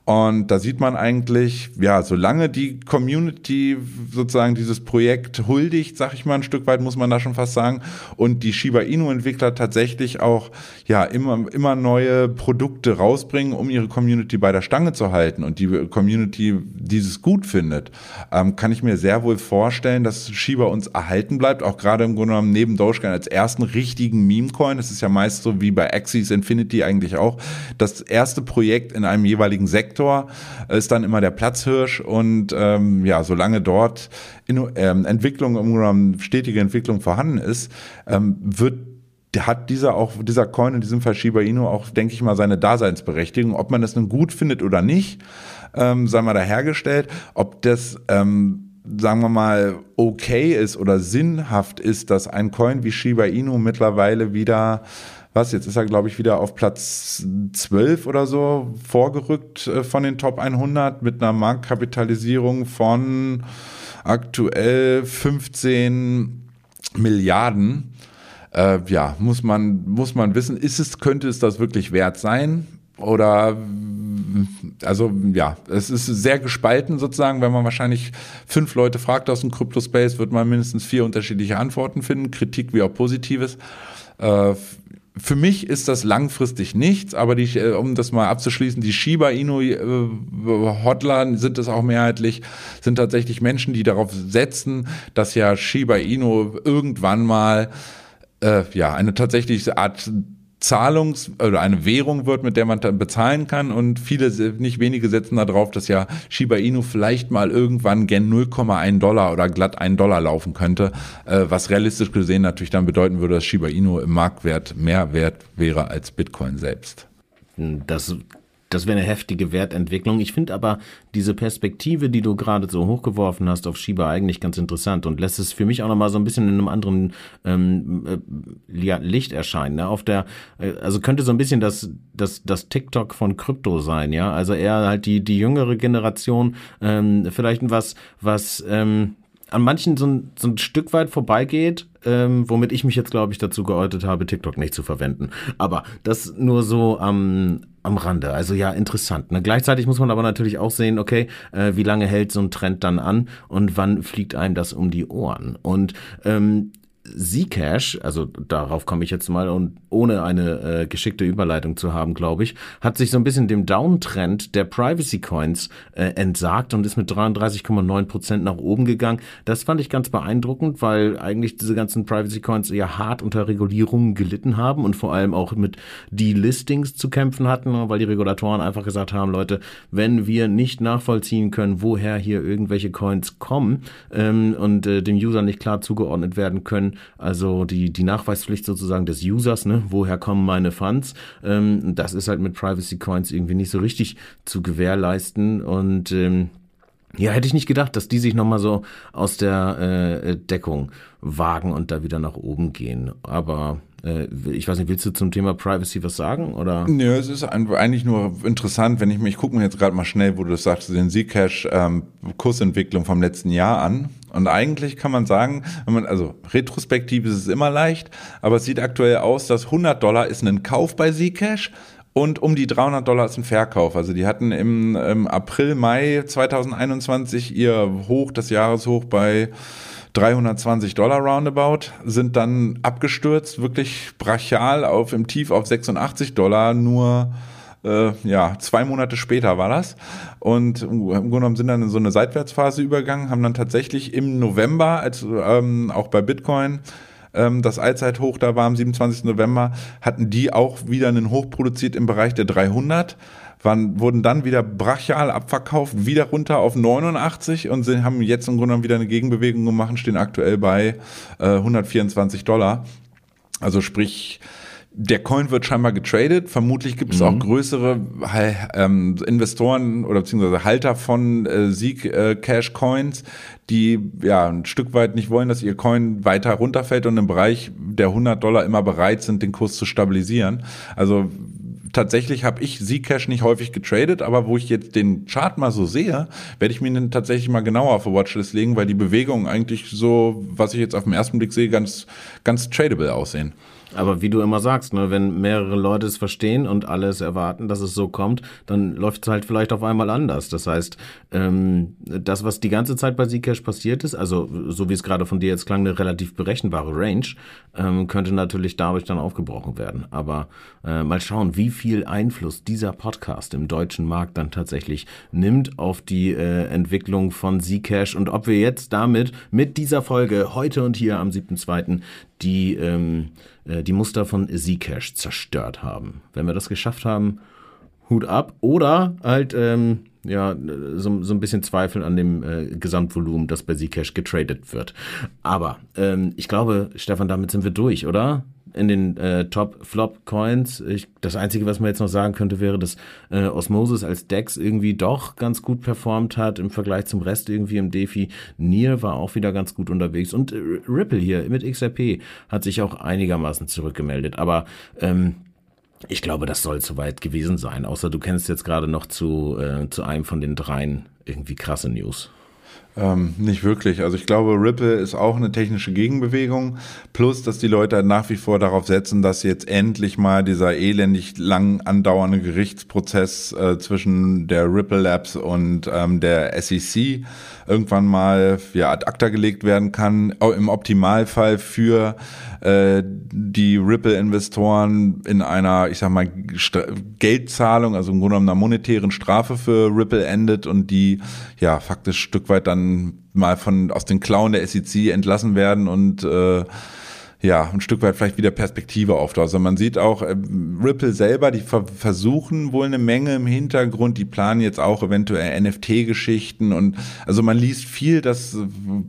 Und da sieht man eigentlich, ja, solange die Community sozusagen dieses Projekt huldigt, sag ich mal ein Stück weit, muss man da schon fast sagen, und die Shiba Inu-Entwickler tatsächlich auch ja immer, immer neue Produkte rausbringen, um ihre Community bei der Stange zu halten und die Community dieses gut findet, ähm, kann ich mir sehr wohl vorstellen, dass Shiba uns erhalten bleibt, auch gerade im Grunde genommen neben Dogecoin als ersten richtigen Meme-Coin. Das ist ja meist so wie bei Axis Infinity eigentlich auch das erste Projekt in einem jeweiligen Sektor Sektor ist dann immer der Platzhirsch und ähm, ja, solange dort in, ähm, Entwicklung, um, stetige Entwicklung vorhanden ist, ähm, wird hat dieser auch, dieser Coin in diesem Fall Shiba Inu auch, denke ich mal, seine Daseinsberechtigung. Ob man das nun gut findet oder nicht, ähm, sei mal dahergestellt. Ob das, ähm, sagen wir mal, okay ist oder sinnhaft ist, dass ein Coin wie Shiba Inu mittlerweile wieder was, jetzt ist er, glaube ich, wieder auf Platz 12 oder so vorgerückt äh, von den Top 100 mit einer Marktkapitalisierung von aktuell 15 Milliarden. Äh, ja, muss man, muss man wissen, ist es, könnte es das wirklich wert sein? Oder also ja, es ist sehr gespalten sozusagen. Wenn man wahrscheinlich fünf Leute fragt aus dem Crypto-Space, wird man mindestens vier unterschiedliche Antworten finden, Kritik wie auch Positives. Äh, für mich ist das langfristig nichts, aber die, äh, um das mal abzuschließen, die Shiba Inu äh, Hodler sind es auch mehrheitlich, sind tatsächlich Menschen, die darauf setzen, dass ja Shiba Inu irgendwann mal äh, ja eine tatsächliche Art Zahlungs- oder eine Währung wird, mit der man dann bezahlen kann. Und viele, nicht wenige setzen darauf, dass ja Shiba Inu vielleicht mal irgendwann gen 0,1 Dollar oder glatt 1 Dollar laufen könnte, äh, was realistisch gesehen natürlich dann bedeuten würde, dass Shiba Inu im Marktwert mehr wert wäre als Bitcoin selbst. Das das wäre eine heftige Wertentwicklung. Ich finde aber diese Perspektive, die du gerade so hochgeworfen hast auf Shiba eigentlich ganz interessant und lässt es für mich auch nochmal so ein bisschen in einem anderen ähm, äh, Licht erscheinen. Ne? Auf der, äh, also könnte so ein bisschen das, das, das TikTok von Krypto sein, ja. Also eher halt die, die jüngere Generation, ähm, vielleicht was, was ähm, an manchen so ein, so ein Stück weit vorbeigeht, ähm, womit ich mich jetzt, glaube ich, dazu geäutet habe, TikTok nicht zu verwenden. Aber das nur so am, am Rande. Also ja, interessant. Ne? Gleichzeitig muss man aber natürlich auch sehen, okay, äh, wie lange hält so ein Trend dann an und wann fliegt einem das um die Ohren? Und ähm, Zcash, also darauf komme ich jetzt mal und ohne eine äh, geschickte Überleitung zu haben, glaube ich, hat sich so ein bisschen dem Downtrend der Privacy Coins äh, entsagt und ist mit 33,9 Prozent nach oben gegangen. Das fand ich ganz beeindruckend, weil eigentlich diese ganzen Privacy Coins eher hart unter Regulierungen gelitten haben und vor allem auch mit Delistings zu kämpfen hatten, weil die Regulatoren einfach gesagt haben, Leute, wenn wir nicht nachvollziehen können, woher hier irgendwelche Coins kommen ähm, und äh, dem User nicht klar zugeordnet werden können, also die, die Nachweispflicht sozusagen des Users, ne, woher kommen meine Funds, ähm, das ist halt mit Privacy Coins irgendwie nicht so richtig zu gewährleisten und ähm, ja, hätte ich nicht gedacht, dass die sich nochmal so aus der äh, Deckung wagen und da wieder nach oben gehen. Aber äh, ich weiß nicht, willst du zum Thema Privacy was sagen? Oder? Nö, es ist eigentlich nur interessant, wenn ich mich, gucke mir jetzt gerade mal schnell, wo du das sagst, den Zcash ähm, vom letzten Jahr an. Und eigentlich kann man sagen, man, also retrospektiv ist es immer leicht, aber es sieht aktuell aus, dass 100 Dollar ist ein Kauf bei Zcash und um die 300 Dollar ist ein Verkauf. Also die hatten im, im April, Mai 2021 ihr Hoch, das Jahreshoch bei 320 Dollar roundabout, sind dann abgestürzt, wirklich brachial auf im Tief auf 86 Dollar, nur äh, ja, zwei Monate später war das. Und im Grunde genommen sind dann in so eine Seitwärtsphase übergegangen, haben dann tatsächlich im November, als ähm, auch bei Bitcoin, ähm, das Allzeithoch da war am 27. November, hatten die auch wieder einen Hoch produziert im Bereich der 300 waren, wurden dann wieder brachial abverkauft, wieder runter auf 89 und sind, haben jetzt im Grunde genommen wieder eine Gegenbewegung gemacht, stehen aktuell bei äh, 124 Dollar. Also sprich, der Coin wird scheinbar getradet. Vermutlich gibt es mhm. auch größere ähm, Investoren oder beziehungsweise Halter von äh, Sieg äh, Cash Coins, die ja ein Stück weit nicht wollen, dass ihr Coin weiter runterfällt und im Bereich der 100 Dollar immer bereit sind, den Kurs zu stabilisieren. Also tatsächlich habe ich Zcash nicht häufig getradet, aber wo ich jetzt den Chart mal so sehe, werde ich mir den tatsächlich mal genauer auf die Watchlist legen, weil die Bewegungen eigentlich so, was ich jetzt auf den ersten Blick sehe, ganz, ganz tradable aussehen. Aber wie du immer sagst, ne, wenn mehrere Leute es verstehen und alles erwarten, dass es so kommt, dann läuft es halt vielleicht auf einmal anders. Das heißt, ähm, das, was die ganze Zeit bei Zcash passiert ist, also so wie es gerade von dir jetzt klang, eine relativ berechenbare Range, ähm, könnte natürlich dadurch dann aufgebrochen werden. Aber äh, mal schauen, wie viel Einfluss dieser Podcast im deutschen Markt dann tatsächlich nimmt auf die äh, Entwicklung von Zcash und ob wir jetzt damit mit dieser Folge heute und hier am 7.2. die ähm, äh, die Muster von Zcash zerstört haben. Wenn wir das geschafft haben, Hut ab. Oder halt, ähm, ja, so, so ein bisschen Zweifel an dem äh, Gesamtvolumen, das bei Zcash getradet wird. Aber ähm, ich glaube, Stefan, damit sind wir durch, oder? In den äh, Top-Flop-Coins. Das Einzige, was man jetzt noch sagen könnte, wäre, dass äh, Osmosis als DEX irgendwie doch ganz gut performt hat im Vergleich zum Rest irgendwie im DeFi. Nier war auch wieder ganz gut unterwegs und äh, Ripple hier mit XRP hat sich auch einigermaßen zurückgemeldet. Aber ähm, ich glaube, das soll soweit gewesen sein. Außer du kennst jetzt gerade noch zu, äh, zu einem von den dreien irgendwie krasse News. Ähm, nicht wirklich. Also ich glaube, Ripple ist auch eine technische Gegenbewegung. Plus, dass die Leute nach wie vor darauf setzen, dass jetzt endlich mal dieser elendig lang andauernde Gerichtsprozess äh, zwischen der Ripple Labs und ähm, der SEC irgendwann mal ja, ad acta gelegt werden kann. Im Optimalfall für äh, die Ripple-Investoren in einer, ich sag mal, St Geldzahlung, also im Grunde genommen einer monetären Strafe für Ripple endet und die ja faktisch Stück weit dann mal von aus den Klauen der SEC entlassen werden und äh, ja, ein Stück weit vielleicht wieder Perspektive auftaucht. Also man sieht auch, äh, Ripple selber, die ver versuchen wohl eine Menge im Hintergrund, die planen jetzt auch eventuell NFT-Geschichten und also man liest viel, dass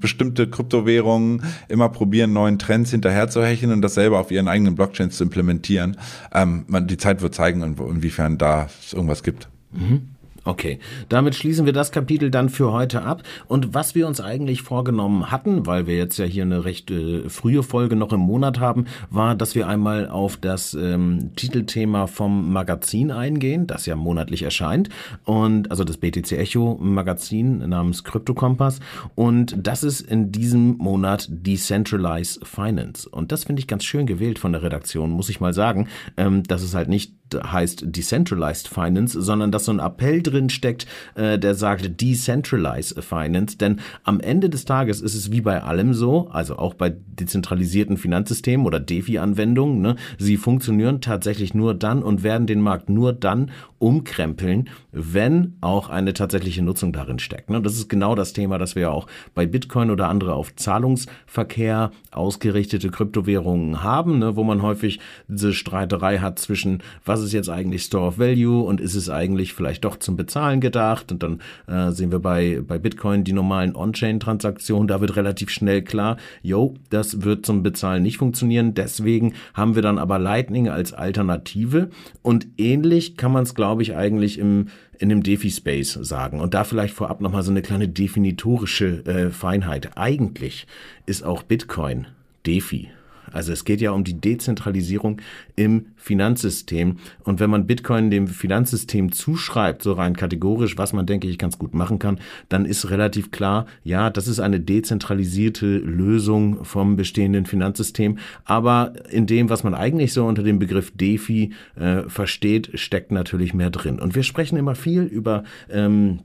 bestimmte Kryptowährungen immer probieren, neuen Trends hinterherzuhecheln und das selber auf ihren eigenen Blockchains zu implementieren. Ähm, man, die Zeit wird zeigen, inwiefern da es irgendwas gibt. Mhm. Okay, damit schließen wir das Kapitel dann für heute ab. Und was wir uns eigentlich vorgenommen hatten, weil wir jetzt ja hier eine recht äh, frühe Folge noch im Monat haben, war, dass wir einmal auf das ähm, Titelthema vom Magazin eingehen, das ja monatlich erscheint. Und also das BTC Echo Magazin namens Crypto Kompass. Und das ist in diesem Monat Decentralized Finance. Und das finde ich ganz schön gewählt von der Redaktion, muss ich mal sagen. Ähm, dass es halt nicht heißt Decentralized Finance, sondern dass so ein Appell drin steckt, äh, der sagt Decentralize Finance. Denn am Ende des Tages ist es wie bei allem so, also auch bei dezentralisierten Finanzsystemen oder DeFi-Anwendungen, ne, sie funktionieren tatsächlich nur dann und werden den Markt nur dann umkrempeln, wenn auch eine tatsächliche Nutzung darin steckt. Ne? Das ist genau das Thema, das wir auch bei Bitcoin oder andere auf Zahlungsverkehr ausgerichtete Kryptowährungen haben, ne? wo man häufig diese Streiterei hat zwischen, was ist jetzt eigentlich Store of Value und ist es eigentlich vielleicht doch zum Bezahlen gedacht? Und dann äh, sehen wir bei, bei Bitcoin die normalen On-Chain-Transaktionen, da wird relativ schnell klar, yo, das wird zum Bezahlen nicht funktionieren. Deswegen haben wir dann aber Lightning als Alternative und ähnlich kann man es, glaube ich, eigentlich im, in dem DeFi-Space sagen. Und da vielleicht vorab nochmal so eine kleine definitorische äh, Feinheit. Eigentlich ist auch Bitcoin DeFi. Also es geht ja um die Dezentralisierung im Finanzsystem. Und wenn man Bitcoin dem Finanzsystem zuschreibt, so rein kategorisch, was man, denke ich, ganz gut machen kann, dann ist relativ klar, ja, das ist eine dezentralisierte Lösung vom bestehenden Finanzsystem. Aber in dem, was man eigentlich so unter dem Begriff DeFi äh, versteht, steckt natürlich mehr drin. Und wir sprechen immer viel über ähm,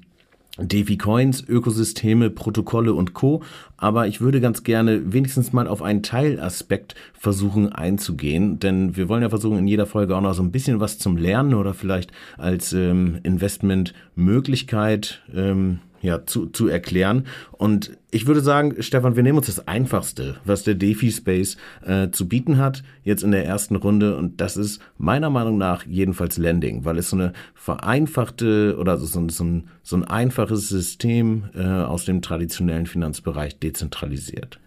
DeFi Coins, Ökosysteme, Protokolle und Co. Aber ich würde ganz gerne wenigstens mal auf einen Teilaspekt versuchen einzugehen, denn wir wollen ja versuchen, in jeder Folge auch noch so ein bisschen was zum Lernen oder vielleicht als ähm, Investmentmöglichkeit ähm, ja, zu, zu erklären. Und ich würde sagen, Stefan, wir nehmen uns das Einfachste, was der DeFi-Space äh, zu bieten hat, jetzt in der ersten Runde. Und das ist meiner Meinung nach jedenfalls Lending, weil es so eine vereinfachte oder so, so, ein, so ein einfaches System äh, aus dem traditionellen Finanzbereich dezentralisiert.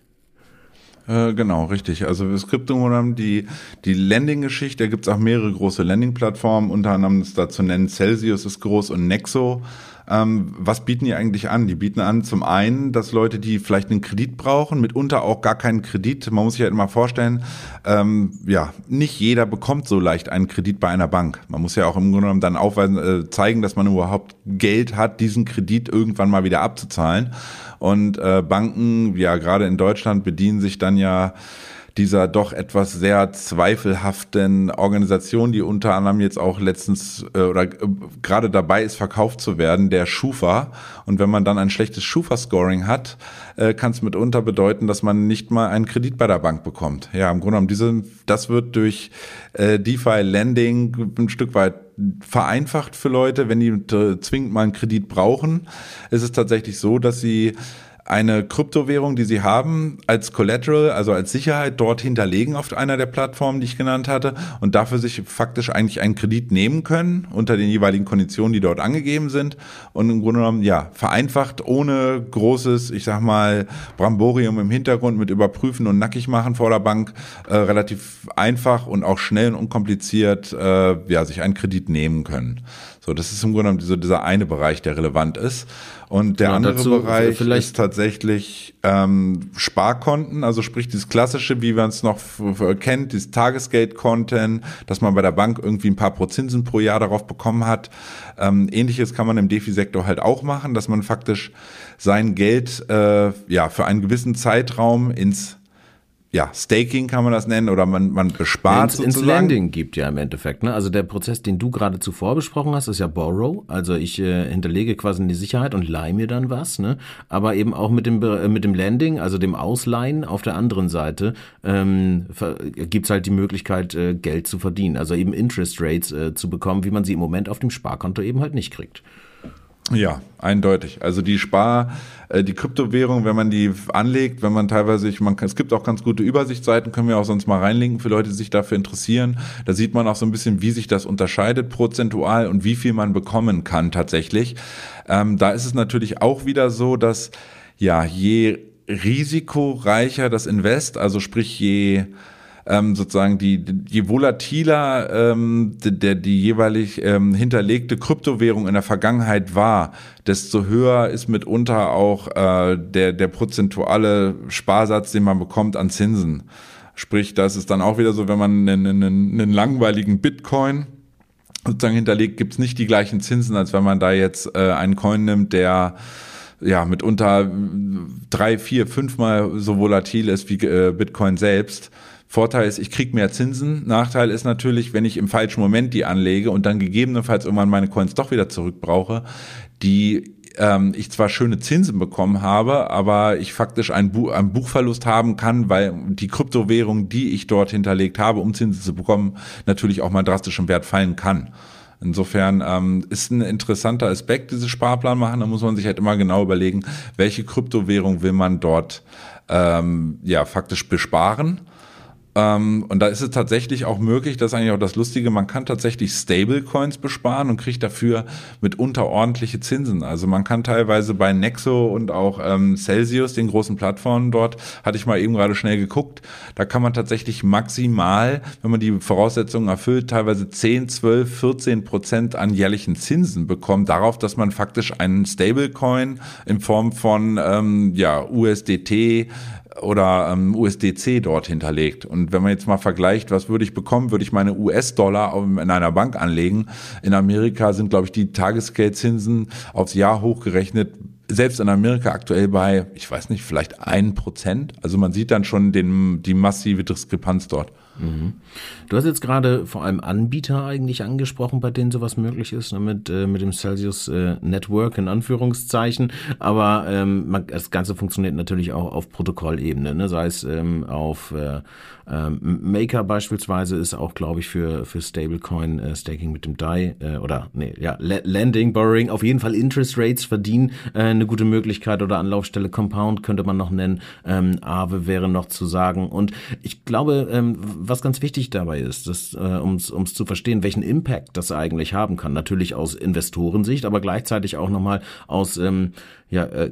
Äh, genau, richtig. Also gibt im die, die Landing-Geschichte, da gibt es auch mehrere große Landing-Plattformen, unter anderem ist da zu nennen Celsius ist groß und Nexo. Ähm, was bieten die eigentlich an? Die bieten an zum einen, dass Leute, die vielleicht einen Kredit brauchen, mitunter auch gar keinen Kredit. Man muss sich halt immer vorstellen, ähm, ja, nicht jeder bekommt so leicht einen Kredit bei einer Bank. Man muss ja auch im Grunde genommen dann aufweisen, äh, zeigen, dass man überhaupt Geld hat, diesen Kredit irgendwann mal wieder abzuzahlen. Und äh, Banken, ja, gerade in Deutschland bedienen sich dann ja dieser doch etwas sehr zweifelhaften Organisation, die unter anderem jetzt auch letztens äh, oder äh, gerade dabei ist, verkauft zu werden, der Schufa. Und wenn man dann ein schlechtes Schufa-Scoring hat, äh, kann es mitunter bedeuten, dass man nicht mal einen Kredit bei der Bank bekommt. Ja, im Grunde genommen, diese, das wird durch äh, DeFi Lending ein Stück weit vereinfacht für Leute, wenn die zwingend mal einen Kredit brauchen. Es ist tatsächlich so, dass sie eine Kryptowährung, die sie haben, als Collateral, also als Sicherheit dort hinterlegen auf einer der Plattformen, die ich genannt hatte, und dafür sich faktisch eigentlich einen Kredit nehmen können unter den jeweiligen Konditionen, die dort angegeben sind. Und im Grunde genommen, ja, vereinfacht, ohne großes, ich sag mal, Bramborium im Hintergrund mit Überprüfen und Nackigmachen vor der Bank, äh, relativ einfach und auch schnell und unkompliziert, äh, ja, sich einen Kredit nehmen können. So, das ist im Grunde genommen dieser, dieser eine Bereich, der relevant ist. Und der ja, andere Bereich ist tatsächlich ähm, Sparkonten, also sprich dieses klassische, wie man es noch kennt, dieses Tagesgeld-Content, dass man bei der Bank irgendwie ein paar Prozinsen pro Jahr darauf bekommen hat. Ähm, Ähnliches kann man im Defi-Sektor halt auch machen, dass man faktisch sein Geld äh, ja für einen gewissen Zeitraum ins ja, Staking kann man das nennen oder man, man bespart ins, sozusagen. Ins Landing gibt ja im Endeffekt. Ne? Also der Prozess, den du gerade zuvor besprochen hast, ist ja Borrow. Also ich äh, hinterlege quasi die Sicherheit und leihe mir dann was. Ne? Aber eben auch mit dem, äh, mit dem Landing, also dem Ausleihen auf der anderen Seite, ähm, gibt's halt die Möglichkeit, äh, Geld zu verdienen. Also eben Interest Rates äh, zu bekommen, wie man sie im Moment auf dem Sparkonto eben halt nicht kriegt. Ja, eindeutig. Also die Spar, äh, die Kryptowährung, wenn man die anlegt, wenn man teilweise, ich, man, es gibt auch ganz gute Übersichtsseiten, können wir auch sonst mal reinlinken für Leute, die sich dafür interessieren. Da sieht man auch so ein bisschen, wie sich das unterscheidet prozentual und wie viel man bekommen kann tatsächlich. Ähm, da ist es natürlich auch wieder so, dass ja je risikoreicher das Invest, also sprich je ähm, sozusagen die, je volatiler ähm, der, die jeweilig ähm, hinterlegte Kryptowährung in der Vergangenheit war, desto höher ist mitunter auch äh, der, der prozentuale Sparsatz, den man bekommt an Zinsen. Sprich, da ist dann auch wieder so, wenn man einen, einen, einen langweiligen Bitcoin sozusagen hinterlegt, gibt's nicht die gleichen Zinsen, als wenn man da jetzt äh, einen Coin nimmt, der ja mitunter drei, vier, fünfmal so volatil ist wie äh, Bitcoin selbst. Vorteil ist, ich kriege mehr Zinsen. Nachteil ist natürlich, wenn ich im falschen Moment die anlege und dann gegebenenfalls irgendwann meine Coins doch wieder zurück brauche, die ähm, ich zwar schöne Zinsen bekommen habe, aber ich faktisch einen, Bu einen Buchverlust haben kann, weil die Kryptowährung, die ich dort hinterlegt habe, um Zinsen zu bekommen, natürlich auch mal drastisch im Wert fallen kann. Insofern ähm, ist ein interessanter Aspekt, dieses Sparplan machen. Da muss man sich halt immer genau überlegen, welche Kryptowährung will man dort ähm, ja faktisch besparen ähm, und da ist es tatsächlich auch möglich, das ist eigentlich auch das Lustige, man kann tatsächlich Stablecoins besparen und kriegt dafür mitunter ordentliche Zinsen. Also man kann teilweise bei Nexo und auch ähm, Celsius, den großen Plattformen dort, hatte ich mal eben gerade schnell geguckt, da kann man tatsächlich maximal, wenn man die Voraussetzungen erfüllt, teilweise 10, 12, 14 Prozent an jährlichen Zinsen bekommt, darauf, dass man faktisch einen Stablecoin in Form von ähm, ja, USDT, oder ähm, USDC dort hinterlegt. Und wenn man jetzt mal vergleicht, was würde ich bekommen, würde ich meine US-Dollar in einer Bank anlegen. In Amerika sind, glaube ich, die Tagesgeldzinsen aufs Jahr hochgerechnet selbst in Amerika aktuell bei, ich weiß nicht, vielleicht ein Prozent. Also man sieht dann schon den, die massive Diskrepanz dort. Mhm. Du hast jetzt gerade vor allem Anbieter eigentlich angesprochen, bei denen sowas möglich ist, ne, mit, äh, mit dem Celsius äh, Network in Anführungszeichen. Aber ähm, das Ganze funktioniert natürlich auch auf Protokollebene, ne? sei es ähm, auf äh, Maker beispielsweise ist auch, glaube ich, für, für Stablecoin äh, Staking mit dem DAI äh, oder nee, ja, Lending, Borrowing, auf jeden Fall Interest Rates verdienen äh, eine gute Möglichkeit oder Anlaufstelle Compound könnte man noch nennen. Ähm, Aave wäre noch zu sagen. Und ich glaube, ähm, was ganz wichtig dabei ist, dass, äh, um es zu verstehen, welchen Impact das eigentlich haben kann. Natürlich aus Investorensicht, aber gleichzeitig auch nochmal aus ähm, ja, äh,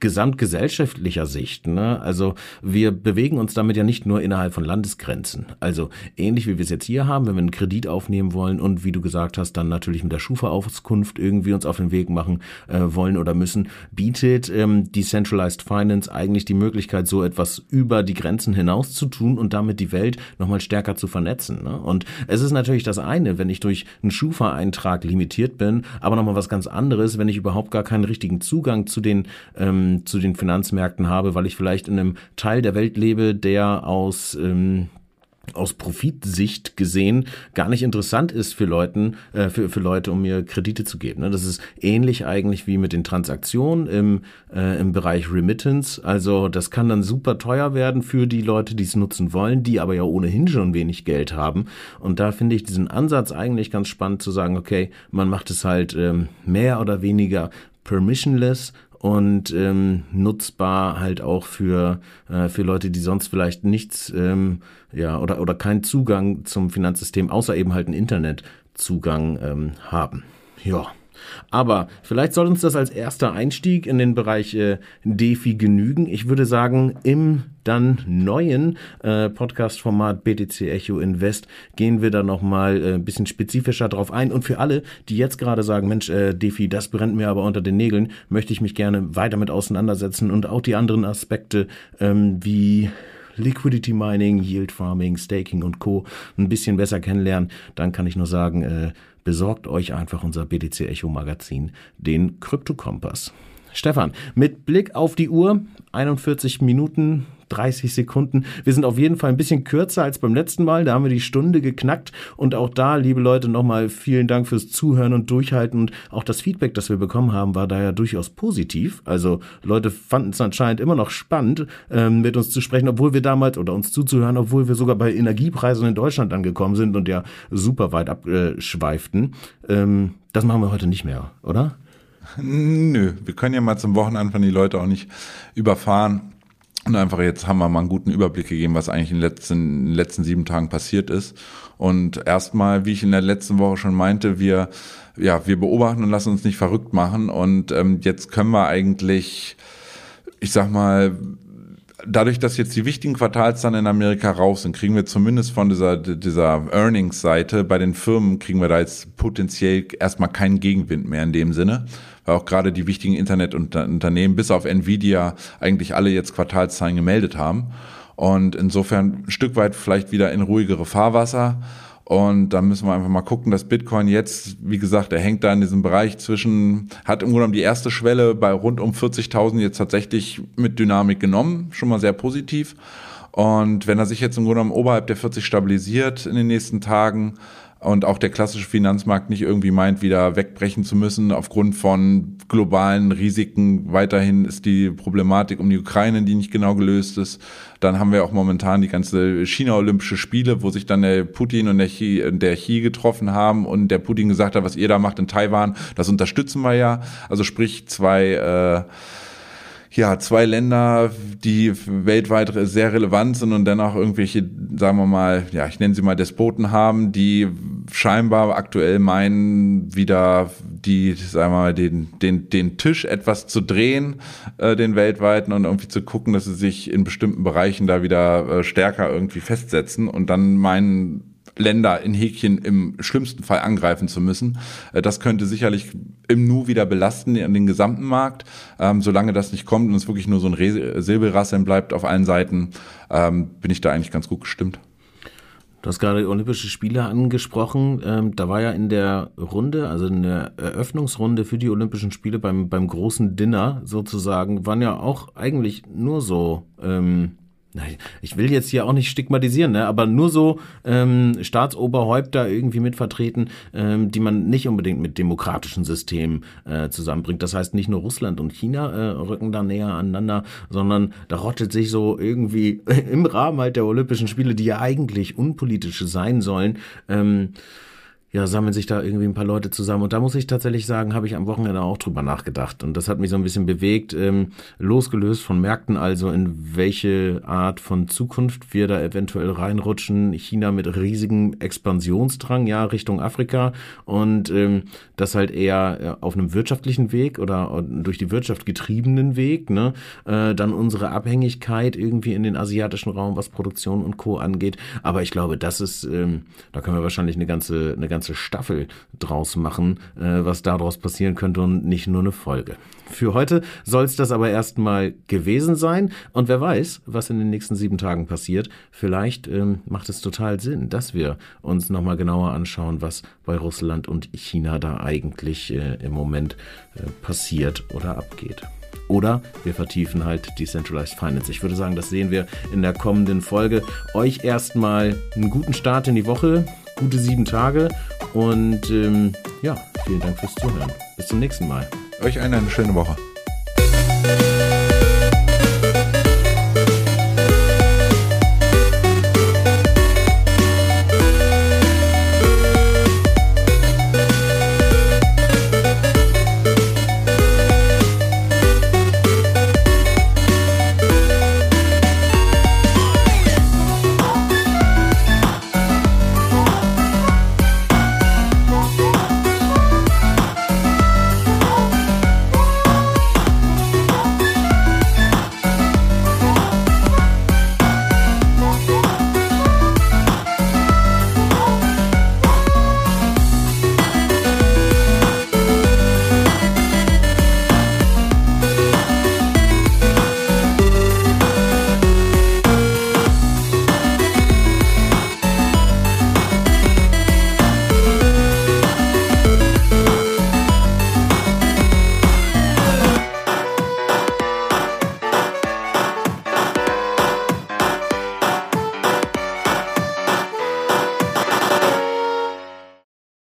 gesamtgesellschaftlicher Sicht. Ne? Also wir bewegen uns damit ja nicht nur innerhalb von Landesgrenzen. Also ähnlich wie wir es jetzt hier haben, wenn wir einen Kredit aufnehmen wollen und wie du gesagt hast, dann natürlich mit der Schufa-Auskunft irgendwie uns auf den Weg machen äh, wollen oder müssen, bietet ähm, Decentralized Finance eigentlich die Möglichkeit, so etwas über die Grenzen hinaus zu tun und damit die Welt nochmal stärker zu vernetzen. Ne? Und es ist natürlich das eine, wenn ich durch einen Schufa-Eintrag limitiert bin, aber nochmal was ganz anderes, wenn ich überhaupt gar keinen richtigen Zugang zu den ähm, zu den Finanzmärkten habe, weil ich vielleicht in einem Teil der Welt lebe, der aus ähm, aus Profitsicht gesehen gar nicht interessant ist für Leuten, äh, für, für Leute, um mir Kredite zu geben. Ne? Das ist ähnlich eigentlich wie mit den Transaktionen im, äh, im Bereich Remittance. Also das kann dann super teuer werden für die Leute, die es nutzen wollen, die aber ja ohnehin schon wenig Geld haben. Und da finde ich diesen Ansatz eigentlich ganz spannend zu sagen, okay, man macht es halt ähm, mehr oder weniger permissionless und ähm, nutzbar halt auch für, äh, für Leute, die sonst vielleicht nichts ähm, ja, oder, oder keinen Zugang zum Finanzsystem, außer eben halt einen Internetzugang ähm, haben. Ja. Aber vielleicht soll uns das als erster Einstieg in den Bereich äh, DeFi genügen. Ich würde sagen, im dann neuen äh, Podcast-Format BTC Echo Invest gehen wir da nochmal äh, ein bisschen spezifischer drauf ein. Und für alle, die jetzt gerade sagen, Mensch, äh, DeFi, das brennt mir aber unter den Nägeln, möchte ich mich gerne weiter mit auseinandersetzen und auch die anderen Aspekte ähm, wie Liquidity Mining, Yield Farming, Staking und Co. ein bisschen besser kennenlernen, dann kann ich nur sagen, äh, besorgt euch einfach unser BTC Echo Magazin, den Krypto-Kompass. Stefan, mit Blick auf die Uhr, 41 Minuten, 30 Sekunden. Wir sind auf jeden Fall ein bisschen kürzer als beim letzten Mal. Da haben wir die Stunde geknackt. Und auch da, liebe Leute, nochmal vielen Dank fürs Zuhören und Durchhalten. Und auch das Feedback, das wir bekommen haben, war da ja durchaus positiv. Also Leute fanden es anscheinend immer noch spannend, ähm, mit uns zu sprechen, obwohl wir damals oder uns zuzuhören, obwohl wir sogar bei Energiepreisen in Deutschland angekommen sind und ja super weit abschweiften. Ähm, das machen wir heute nicht mehr, oder? Nö, wir können ja mal zum Wochenanfang die Leute auch nicht überfahren. Und einfach jetzt haben wir mal einen guten Überblick gegeben, was eigentlich in den letzten, in den letzten sieben Tagen passiert ist. Und erstmal, wie ich in der letzten Woche schon meinte, wir, ja, wir beobachten und lassen uns nicht verrückt machen. Und ähm, jetzt können wir eigentlich, ich sag mal, dadurch, dass jetzt die wichtigen Quartalszahlen in Amerika raus sind, kriegen wir zumindest von dieser, dieser Earnings-Seite bei den Firmen, kriegen wir da jetzt potenziell erstmal keinen Gegenwind mehr in dem Sinne weil auch gerade die wichtigen Internetunternehmen bis auf Nvidia eigentlich alle jetzt Quartalszahlen gemeldet haben. Und insofern ein Stück weit vielleicht wieder in ruhigere Fahrwasser. Und da müssen wir einfach mal gucken, dass Bitcoin jetzt, wie gesagt, er hängt da in diesem Bereich zwischen, hat im Grunde genommen die erste Schwelle bei rund um 40.000 jetzt tatsächlich mit Dynamik genommen, schon mal sehr positiv. Und wenn er sich jetzt im Grunde genommen oberhalb der 40 stabilisiert in den nächsten Tagen, und auch der klassische Finanzmarkt nicht irgendwie meint, wieder wegbrechen zu müssen aufgrund von globalen Risiken. Weiterhin ist die Problematik um die Ukraine, die nicht genau gelöst ist. Dann haben wir auch momentan die ganze China-Olympische Spiele, wo sich dann der Putin und der Xi, der Xi getroffen haben und der Putin gesagt hat, was ihr da macht in Taiwan, das unterstützen wir ja. Also sprich zwei äh, ja, zwei Länder, die weltweit sehr relevant sind und dennoch irgendwelche, sagen wir mal, ja, ich nenne sie mal Despoten haben, die scheinbar aktuell meinen, wieder die, sagen wir mal, den, den, den Tisch etwas zu drehen, äh, den weltweiten und irgendwie zu gucken, dass sie sich in bestimmten Bereichen da wieder äh, stärker irgendwie festsetzen und dann meinen, Länder in Häkchen im schlimmsten Fall angreifen zu müssen. Äh, das könnte sicherlich im Nu wieder belasten an den gesamten Markt. Ähm, solange das nicht kommt und es wirklich nur so ein Säbelrasseln bleibt auf allen Seiten, ähm, bin ich da eigentlich ganz gut gestimmt. Du hast gerade Olympische Spiele angesprochen. Ähm, da war ja in der Runde, also in der Eröffnungsrunde für die Olympischen Spiele beim, beim großen Dinner sozusagen, waren ja auch eigentlich nur so ähm, ich will jetzt hier auch nicht stigmatisieren, ne, aber nur so ähm, Staatsoberhäupter irgendwie mitvertreten, ähm, die man nicht unbedingt mit demokratischen Systemen äh, zusammenbringt. Das heißt, nicht nur Russland und China äh, rücken da näher aneinander, sondern da rottet sich so irgendwie im Rahmen halt der Olympischen Spiele, die ja eigentlich unpolitische sein sollen, ähm, ja, sammeln sich da irgendwie ein paar Leute zusammen. Und da muss ich tatsächlich sagen, habe ich am Wochenende auch drüber nachgedacht. Und das hat mich so ein bisschen bewegt, ähm, losgelöst von Märkten, also in welche Art von Zukunft wir da eventuell reinrutschen. China mit riesigem Expansionsdrang, ja, Richtung Afrika. Und ähm, das halt eher auf einem wirtschaftlichen Weg oder durch die Wirtschaft getriebenen Weg. Ne? Äh, dann unsere Abhängigkeit irgendwie in den asiatischen Raum, was Produktion und Co. angeht. Aber ich glaube, das ist, ähm, da können wir wahrscheinlich eine ganze, eine ganze ganze Staffel draus machen, äh, was daraus passieren könnte und nicht nur eine Folge. Für heute soll es das aber erstmal gewesen sein. Und wer weiß, was in den nächsten sieben Tagen passiert. Vielleicht ähm, macht es total Sinn, dass wir uns nochmal genauer anschauen, was bei Russland und China da eigentlich äh, im Moment äh, passiert oder abgeht. Oder wir vertiefen halt Decentralized Finance. Ich würde sagen, das sehen wir in der kommenden Folge. Euch erstmal einen guten Start in die Woche gute sieben Tage und ähm, ja, vielen Dank fürs Zuhören. Bis zum nächsten Mal. Euch eine, eine schöne Woche.